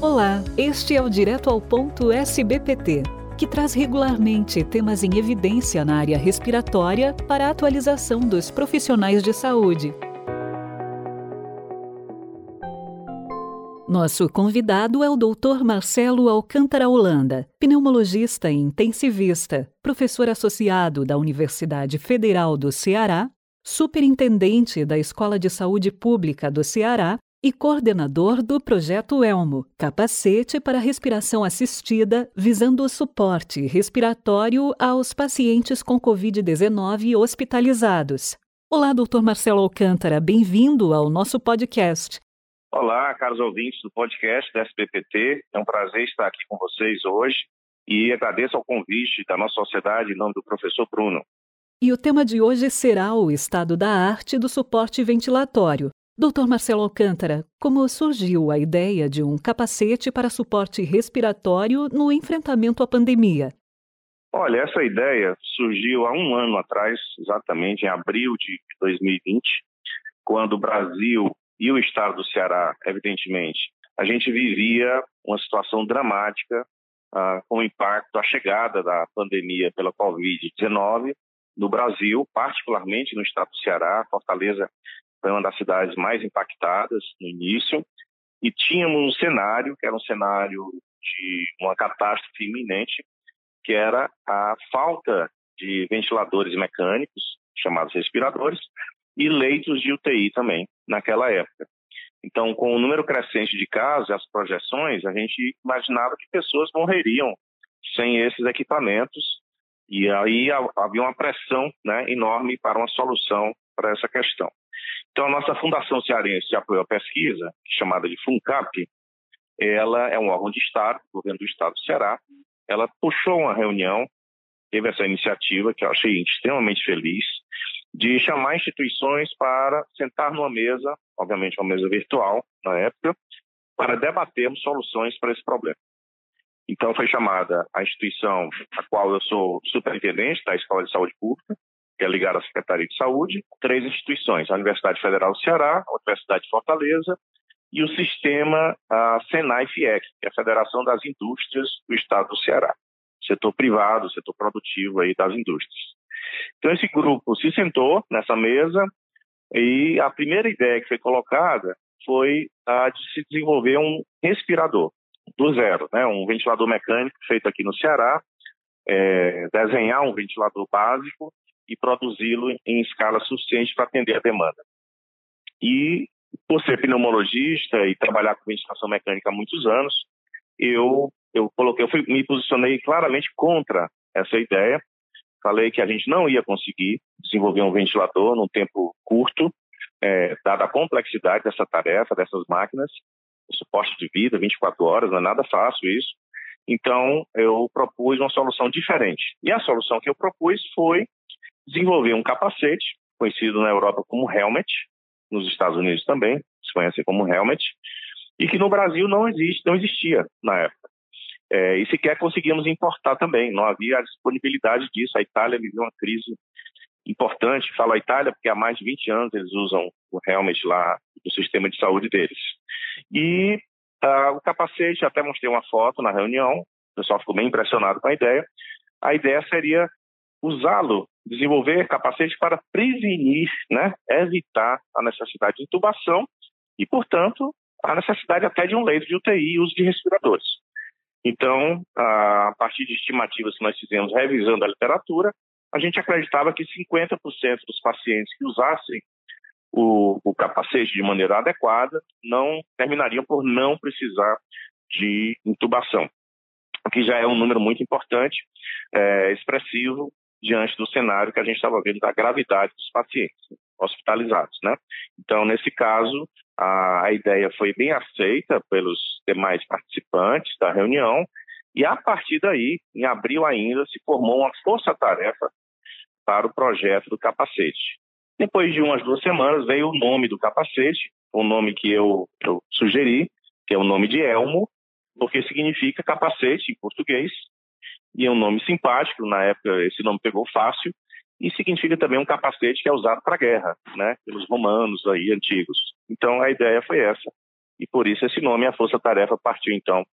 Olá, este é o Direto ao Ponto SBPT, que traz regularmente temas em evidência na área respiratória para a atualização dos profissionais de saúde. Nosso convidado é o Dr. Marcelo Alcântara Holanda, pneumologista e intensivista, professor associado da Universidade Federal do Ceará, superintendente da Escola de Saúde Pública do Ceará e coordenador do projeto Elmo, capacete para respiração assistida, visando o suporte respiratório aos pacientes com Covid-19 hospitalizados. Olá, doutor Marcelo Alcântara, bem-vindo ao nosso podcast. Olá, caros ouvintes do podcast da SBPT. É um prazer estar aqui com vocês hoje e agradeço ao convite da nossa sociedade em nome do professor Bruno. E o tema de hoje será o estado da arte do suporte ventilatório, Doutor Marcelo Alcântara, como surgiu a ideia de um capacete para suporte respiratório no enfrentamento à pandemia? Olha, essa ideia surgiu há um ano atrás, exatamente em abril de 2020, quando o Brasil e o estado do Ceará, evidentemente, a gente vivia uma situação dramática ah, com o impacto da chegada da pandemia pela Covid-19 no Brasil, particularmente no estado do Ceará. Fortaleza foi uma das cidades mais impactadas no início, e tínhamos um cenário, que era um cenário de uma catástrofe iminente, que era a falta de ventiladores mecânicos, chamados respiradores, e leitos de UTI também, naquela época. Então, com o número crescente de casos as projeções, a gente imaginava que pessoas morreriam sem esses equipamentos, e aí havia uma pressão né, enorme para uma solução para essa questão. Então, a nossa Fundação Cearense de Apoio à Pesquisa, chamada de FUNCAP, ela é um órgão de Estado, governo do Estado do Ceará, ela puxou uma reunião, teve essa iniciativa, que eu achei extremamente feliz, de chamar instituições para sentar numa mesa, obviamente uma mesa virtual na época, para debatermos soluções para esse problema. Então foi chamada a instituição a qual eu sou superintendente da Escola de Saúde Pública, que é ligada à Secretaria de Saúde, três instituições, a Universidade Federal do Ceará, a Universidade de Fortaleza e o sistema Senai-FIEC, que é a Federação das Indústrias do Estado do Ceará, setor privado, setor produtivo aí das indústrias. Então esse grupo se sentou nessa mesa e a primeira ideia que foi colocada foi a de se desenvolver um respirador do zero, né, um ventilador mecânico feito aqui no Ceará, é, desenhar um ventilador básico e produzi-lo em escala suficiente para atender a demanda. E, por ser pneumologista e trabalhar com ventilação mecânica há muitos anos, eu, eu coloquei, eu fui, me posicionei claramente contra essa ideia. Falei que a gente não ia conseguir desenvolver um ventilador num tempo curto, é, dada a complexidade dessa tarefa, dessas máquinas, o suporte de vida, 24 horas, não é nada fácil isso. Então, eu propus uma solução diferente. E a solução que eu propus foi desenvolver um capacete, conhecido na Europa como helmet, nos Estados Unidos também, se conhece como helmet, e que no Brasil não existe, não existia na época. É, e sequer conseguimos importar também, não havia a disponibilidade disso. A Itália viveu uma crise importante, falo a Itália porque há mais de 20 anos eles usam o helmet lá do sistema de saúde deles. E uh, o capacete, até mostrei uma foto na reunião, o pessoal ficou bem impressionado com a ideia. A ideia seria usá-lo desenvolver capacete para prevenir, né, evitar a necessidade de intubação e, portanto, a necessidade até de um leito de UTI e uso de respiradores. Então, a partir de estimativas que nós fizemos revisando a literatura, a gente acreditava que 50% dos pacientes que usassem o, o, capacete de maneira adequada não terminariam por não precisar de intubação, o que já é um número muito importante, é, expressivo diante do cenário que a gente estava vendo da gravidade dos pacientes hospitalizados, né? Então, nesse caso, a, a ideia foi bem aceita pelos demais participantes da reunião e a partir daí, em abril ainda, se formou uma força-tarefa para o projeto do capacete. Depois de umas duas semanas veio o nome do capacete, o nome que eu, eu sugeri, que é o nome de Elmo, porque significa capacete em português, e é um nome simpático, na época esse nome pegou fácil, e significa também um capacete que é usado para guerra, né, pelos romanos aí antigos. Então a ideia foi essa, e por isso esse nome, a Força Tarefa, partiu então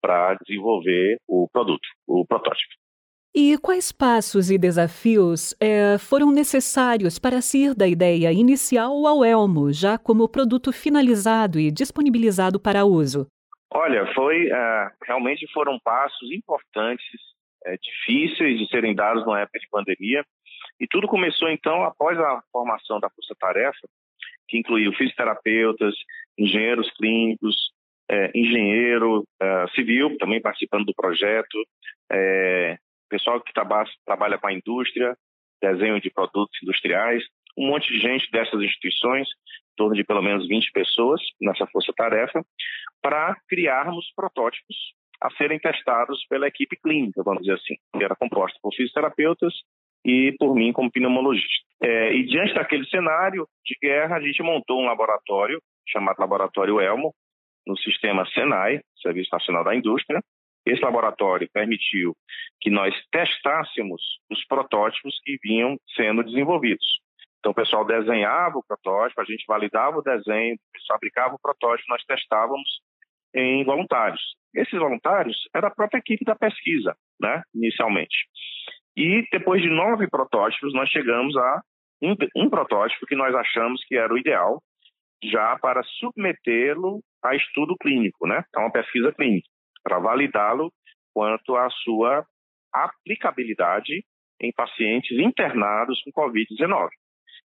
para desenvolver o produto, o protótipo. E quais passos e desafios é, foram necessários para se ir da ideia inicial ao Elmo, já como produto finalizado e disponibilizado para uso? Olha, foi uh, realmente foram passos importantes, uh, difíceis de serem dados na época de pandemia, e tudo começou então após a formação da Força Tarefa, que incluiu fisioterapeutas, engenheiros clínicos, uh, engenheiro civil também participando do projeto, pessoal que trabalha, com a indústria, desenho de produtos industriais, um monte de gente dessas instituições, torno de pelo menos 20 pessoas nessa força-tarefa, para criarmos protótipos a serem testados pela equipe clínica, vamos dizer assim, que era composta por fisioterapeutas e por mim como pneumologista. É, e diante daquele cenário de guerra, a gente montou um laboratório chamado Laboratório Elmo, no sistema SENAI, Serviço Nacional da Indústria, esse laboratório permitiu que nós testássemos os protótipos que vinham sendo desenvolvidos. Então, o pessoal desenhava o protótipo, a gente validava o desenho, fabricava o protótipo, nós testávamos em voluntários. Esses voluntários era a própria equipe da pesquisa, né, inicialmente. E depois de nove protótipos, nós chegamos a um, um protótipo que nós achamos que era o ideal já para submetê-lo a estudo clínico, né, a uma pesquisa clínica para validá-lo quanto à sua aplicabilidade em pacientes internados com Covid-19.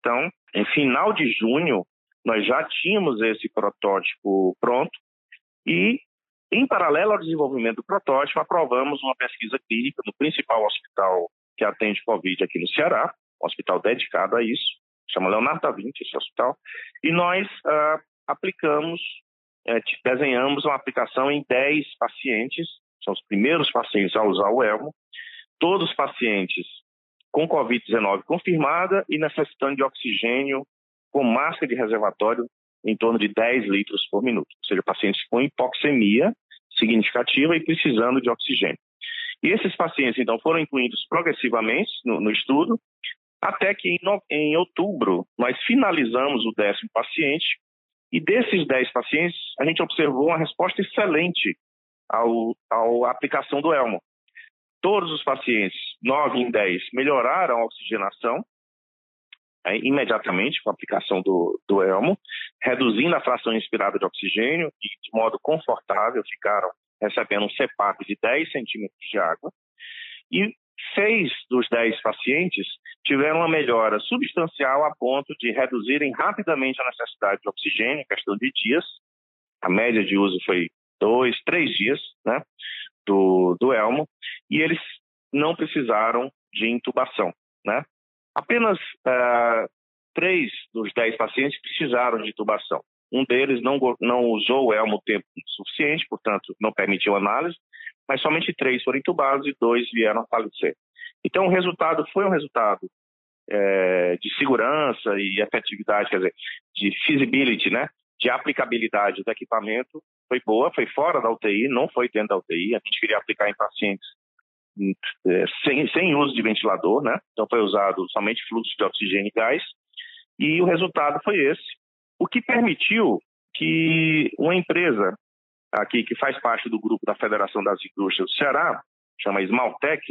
Então, em final de junho, nós já tínhamos esse protótipo pronto e, em paralelo ao desenvolvimento do protótipo, aprovamos uma pesquisa clínica no principal hospital que atende Covid aqui no Ceará, um hospital dedicado a isso, chama Leonardo da Vinci, esse hospital, e nós uh, aplicamos é, desenhamos uma aplicação em 10 pacientes, são os primeiros pacientes a usar o Elmo, todos os pacientes com Covid-19 confirmada e necessitando de oxigênio com máscara de reservatório em torno de 10 litros por minuto, ou seja, pacientes com hipoxemia significativa e precisando de oxigênio. E esses pacientes, então, foram incluídos progressivamente no, no estudo, até que em, em outubro nós finalizamos o décimo paciente e desses 10 pacientes, a gente observou uma resposta excelente ao, ao aplicação do Elmo. Todos os pacientes, 9 em 10, melhoraram a oxigenação é, imediatamente com a aplicação do, do Elmo, reduzindo a fração inspirada de oxigênio e de modo confortável ficaram recebendo um CPAP de 10 centímetros de água. E seis dos dez pacientes tiveram uma melhora substancial a ponto de reduzirem rapidamente a necessidade de oxigênio, em questão de dias. A média de uso foi dois, três dias né, do, do Elmo, e eles não precisaram de intubação. Né? Apenas uh, três dos dez pacientes precisaram de intubação. Um deles não, não usou o Elmo tempo suficiente, portanto, não permitiu análise, mas somente três foram intubados e dois vieram a falecer. Então, o resultado foi um resultado é, de segurança e efetividade, quer dizer, de feasibility, né, de aplicabilidade do equipamento, foi boa, foi fora da UTI, não foi dentro da UTI, a gente queria aplicar em pacientes é, sem, sem uso de ventilador, né, então foi usado somente fluxo de oxigênio e gás, e o resultado foi esse, o que permitiu que uma empresa aqui que faz parte do grupo da Federação das Indústrias do Ceará, chama Smaltec,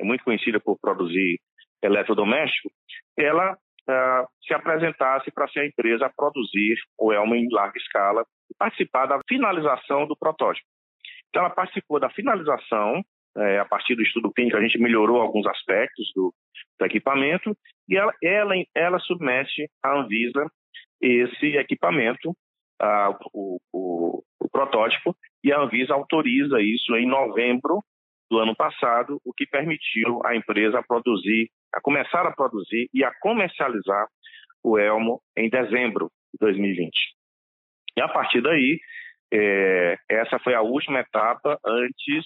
é muito conhecida por produzir eletrodoméstico, ela uh, se apresentasse para ser a empresa a produzir o Elmo em larga escala participar da finalização do protótipo. Então, ela participou da finalização, é, a partir do estudo clínico, a gente melhorou alguns aspectos do, do equipamento e ela, ela, ela submete à Anvisa esse equipamento o, o, o protótipo e a Anvisa autoriza isso em novembro do ano passado, o que permitiu à empresa produzir, a começar a produzir e a comercializar o Elmo em dezembro de 2020. E a partir daí, é, essa foi a última etapa antes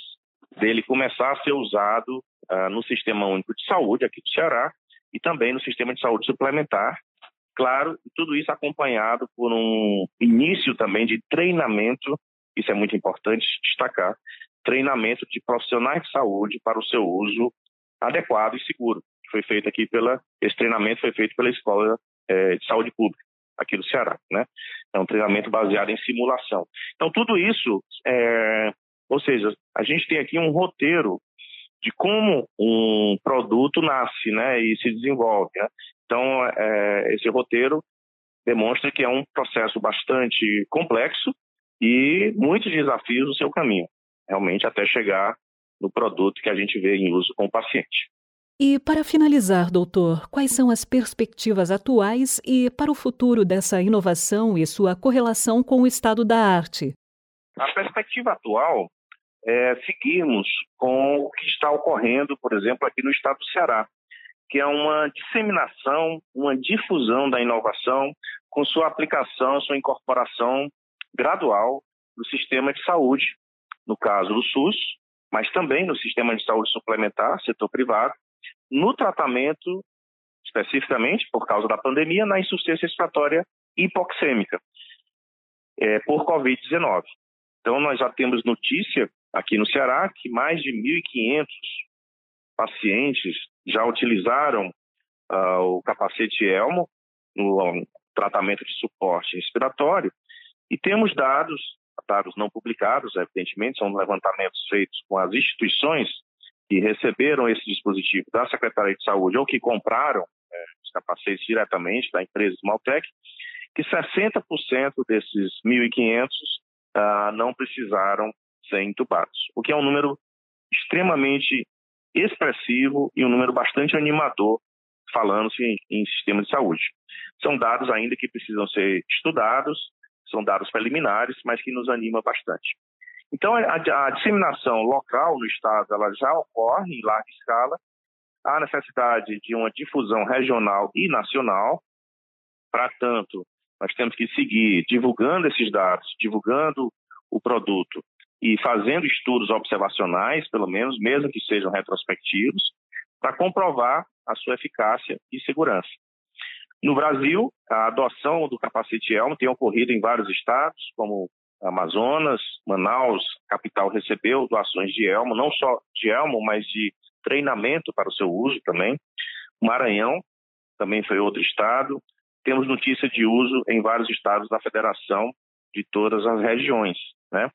dele começar a ser usado uh, no Sistema Único de Saúde aqui do Ceará e também no Sistema de Saúde Suplementar, Claro, tudo isso acompanhado por um início também de treinamento, isso é muito importante destacar, treinamento de profissionais de saúde para o seu uso adequado e seguro. Foi feito aqui pela, esse treinamento foi feito pela Escola é, de Saúde Pública, aqui no Ceará. Né? É um treinamento baseado em simulação. Então, tudo isso, é, ou seja, a gente tem aqui um roteiro de como um produto nasce né, e se desenvolve. Né? Então, é, esse roteiro demonstra que é um processo bastante complexo e muitos desafios no seu caminho, realmente até chegar no produto que a gente vê em uso com o paciente. E para finalizar, doutor, quais são as perspectivas atuais e para o futuro dessa inovação e sua correlação com o estado da arte? A perspectiva atual é seguirmos com o que está ocorrendo, por exemplo, aqui no estado do Ceará, que é uma disseminação, uma difusão da inovação com sua aplicação, sua incorporação gradual no sistema de saúde, no caso do SUS, mas também no sistema de saúde suplementar, setor privado, no tratamento, especificamente por causa da pandemia, na insuficiência respiratória hipoxêmica é, por Covid-19. Então, nós já temos notícia aqui no Ceará que mais de 1.500 pacientes já utilizaram uh, o capacete Elmo no um, tratamento de suporte respiratório e temos dados, dados não publicados, evidentemente, são levantamentos feitos com as instituições que receberam esse dispositivo da Secretaria de Saúde ou que compraram é, os capacetes diretamente da empresa Maltec, que 60% desses 1.500 ah, não precisaram ser entubados, o que é um número extremamente expressivo e um número bastante animador falando-se em, em sistema de saúde. São dados ainda que precisam ser estudados, são dados preliminares, mas que nos anima bastante. Então, a, a, disseminação local no estado ela já ocorre em larga escala. Há necessidade de uma difusão regional e nacional. Para tanto, nós temos que seguir divulgando esses dados, divulgando o produto e fazendo estudos observacionais, pelo menos, mesmo que sejam retrospectivos, para comprovar a sua eficácia e segurança. No Brasil, a adoção do capacete Elmo tem ocorrido em vários estados, como Amazonas, Manaus, capital recebeu doações de elmo, não só de elmo, mas de treinamento para o seu uso também. Maranhão também foi outro estado. Temos notícia de uso em vários estados da federação de todas as regiões. Né?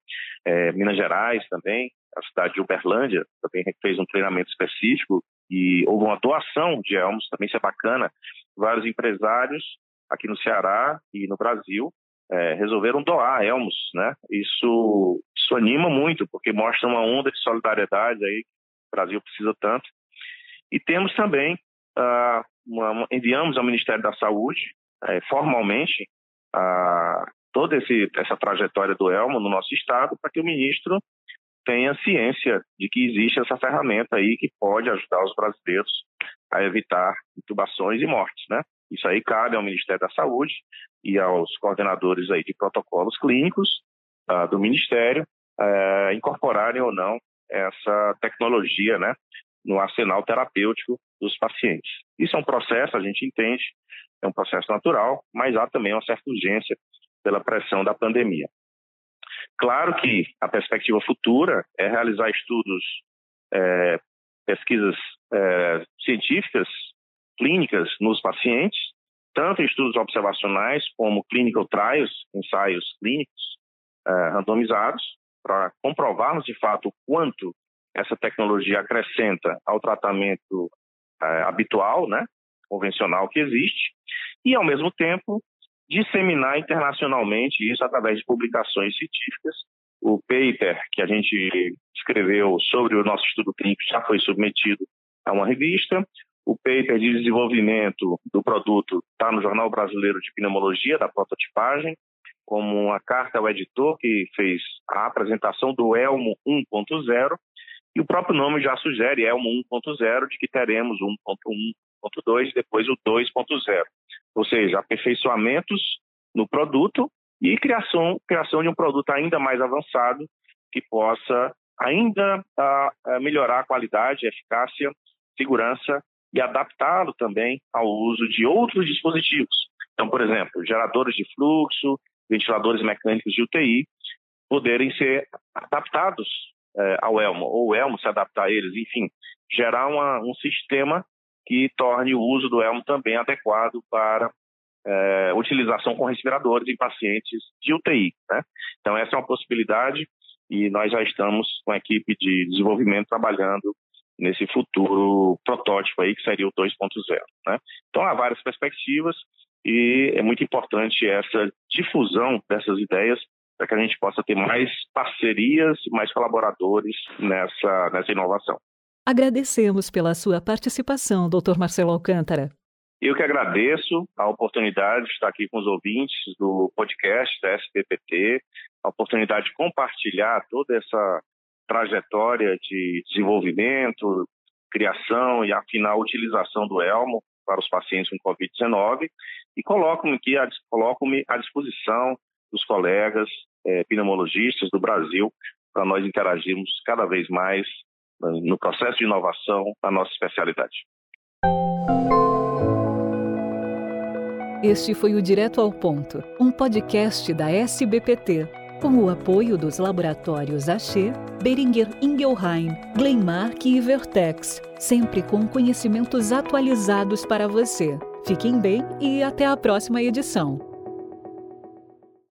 É, Minas Gerais também, a cidade de Uberlândia também fez um treinamento específico e houve uma doação de elmos, também isso é bacana. Vários empresários aqui no Ceará e no Brasil é, resolveram doar elmos, né? Isso, isso anima muito, porque mostra uma onda de solidariedade aí que o Brasil precisa tanto. E temos também, uh, uma, enviamos ao Ministério da Saúde, é, formalmente, toda esse, essa trajetória do elmo no nosso estado, para que o ministro tenha ciência de que existe essa ferramenta aí que pode ajudar os brasileiros a evitar intubações e mortes, né? Isso aí cabe ao Ministério da Saúde e aos coordenadores aí de protocolos clínicos uh, do Ministério uh, incorporarem ou não essa tecnologia, né, no arsenal terapêutico dos pacientes. Isso é um processo, a gente entende, é um processo natural, mas há também uma certa urgência pela pressão da pandemia. Claro que a perspectiva futura é realizar estudos, é, pesquisas é, científicas clínicas nos pacientes, tanto em estudos observacionais como clinical trials, ensaios clínicos eh, randomizados, para comprovarmos de fato o quanto essa tecnologia acrescenta ao tratamento eh, habitual, né, convencional que existe, e ao mesmo tempo disseminar internacionalmente isso através de publicações científicas. O paper que a gente escreveu sobre o nosso estudo clínico já foi submetido a uma revista. O paper de desenvolvimento do produto está no Jornal Brasileiro de Pneumologia, da prototipagem, como uma carta ao editor que fez a apresentação do Elmo 1.0, e o próprio nome já sugere Elmo 1.0, de que teremos 1.1, 1.2 e depois o 2.0. Ou seja, aperfeiçoamentos no produto e criação, criação de um produto ainda mais avançado que possa ainda uh, melhorar a qualidade, eficácia, segurança e adaptá-lo também ao uso de outros dispositivos. Então, por exemplo, geradores de fluxo, ventiladores mecânicos de UTI, poderem ser adaptados eh, ao Elmo, ou o Elmo se adaptar a eles, enfim, gerar uma, um sistema que torne o uso do Elmo também adequado para é, utilização com respiradores em pacientes de UTI. Né? Então, essa é uma possibilidade e nós já estamos com a equipe de desenvolvimento trabalhando nesse futuro protótipo aí, que seria o 2.0. Né? Então, há várias perspectivas e é muito importante essa difusão dessas ideias para que a gente possa ter mais parcerias, mais colaboradores nessa, nessa inovação. Agradecemos pela sua participação, Dr. Marcelo Alcântara. Eu que agradeço a oportunidade de estar aqui com os ouvintes do podcast da SPPT, a oportunidade de compartilhar toda essa trajetória de desenvolvimento, criação e, afinal, utilização do Elmo para os pacientes com Covid-19 e coloco-me coloco à disposição dos colegas é, pneumologistas do Brasil para nós interagirmos cada vez mais no processo de inovação da nossa especialidade. Este foi o Direto ao Ponto, um podcast da SBPT, com o apoio dos laboratórios Axê, Beringer Ingelheim, Glenmark e Vertex, sempre com conhecimentos atualizados para você. Fiquem bem e até a próxima edição.